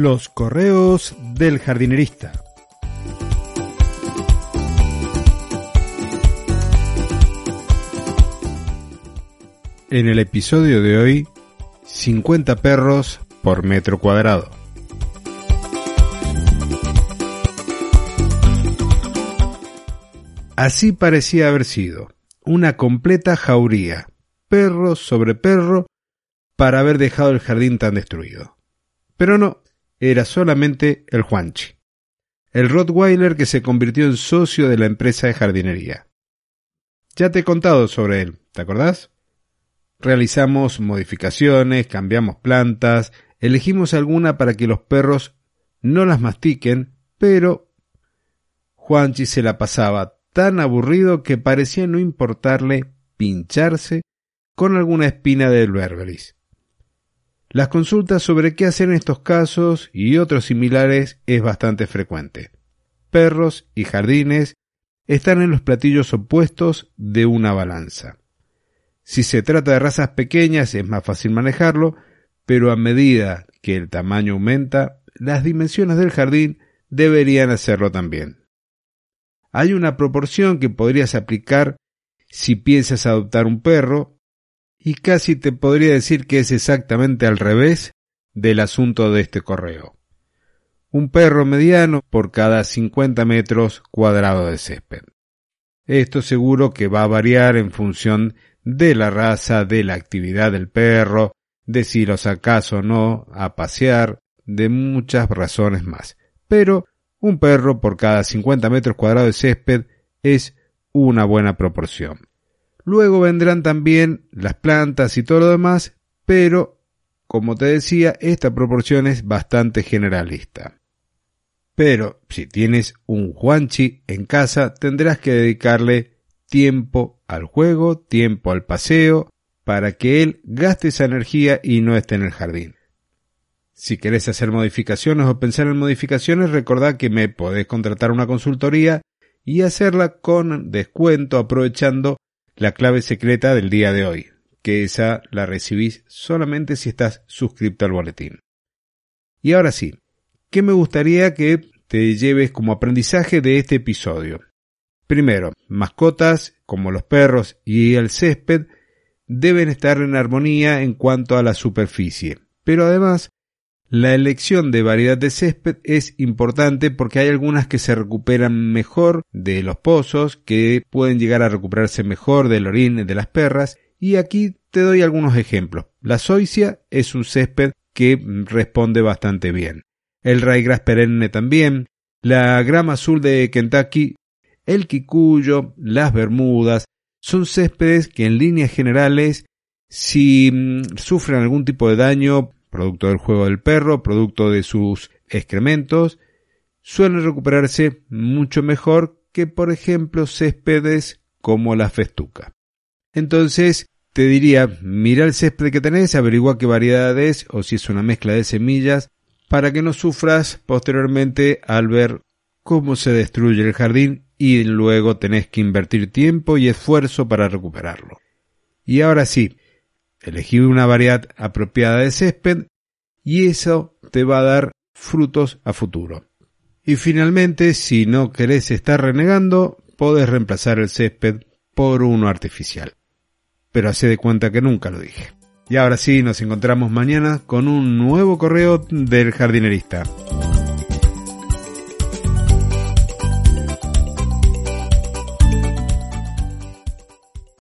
Los correos del jardinerista. En el episodio de hoy, 50 perros por metro cuadrado. Así parecía haber sido, una completa jauría, perro sobre perro, para haber dejado el jardín tan destruido. Pero no, era solamente el Juanchi, el Rottweiler que se convirtió en socio de la empresa de jardinería. Ya te he contado sobre él, ¿te acordás? Realizamos modificaciones, cambiamos plantas, elegimos alguna para que los perros no las mastiquen, pero Juanchi se la pasaba tan aburrido que parecía no importarle pincharse con alguna espina del berberis. Las consultas sobre qué hacer en estos casos y otros similares es bastante frecuente. Perros y jardines están en los platillos opuestos de una balanza. Si se trata de razas pequeñas es más fácil manejarlo, pero a medida que el tamaño aumenta, las dimensiones del jardín deberían hacerlo también. Hay una proporción que podrías aplicar si piensas adoptar un perro y casi te podría decir que es exactamente al revés del asunto de este correo. Un perro mediano por cada 50 metros cuadrados de césped. Esto seguro que va a variar en función de la raza, de la actividad del perro, de si lo sacas o no a pasear, de muchas razones más. Pero un perro por cada 50 metros cuadrados de césped es una buena proporción. Luego vendrán también las plantas y todo lo demás, pero, como te decía, esta proporción es bastante generalista. Pero si tienes un Juanchi en casa, tendrás que dedicarle tiempo al juego, tiempo al paseo, para que él gaste esa energía y no esté en el jardín. Si querés hacer modificaciones o pensar en modificaciones, recordad que me podés contratar una consultoría y hacerla con descuento aprovechando la clave secreta del día de hoy, que esa la recibís solamente si estás suscrito al boletín. Y ahora sí, ¿qué me gustaría que te lleves como aprendizaje de este episodio? Primero, mascotas como los perros y el césped deben estar en armonía en cuanto a la superficie, pero además la elección de variedad de césped es importante porque hay algunas que se recuperan mejor de los pozos, que pueden llegar a recuperarse mejor del orín de las perras, y aquí te doy algunos ejemplos. La zoysia es un césped que responde bastante bien. El raygrass perenne también, la grama azul de Kentucky, el quicuyo, las bermudas, son céspedes que en líneas generales si mm, sufren algún tipo de daño producto del juego del perro, producto de sus excrementos, suelen recuperarse mucho mejor que, por ejemplo, céspedes como la festuca. Entonces, te diría, mira el césped que tenés, averigua qué variedad es o si es una mezcla de semillas, para que no sufras posteriormente al ver cómo se destruye el jardín y luego tenés que invertir tiempo y esfuerzo para recuperarlo. Y ahora sí, Elegí una variedad apropiada de césped y eso te va a dar frutos a futuro. Y finalmente, si no querés estar renegando, podés reemplazar el césped por uno artificial. Pero hace de cuenta que nunca lo dije. Y ahora sí, nos encontramos mañana con un nuevo correo del jardinerista.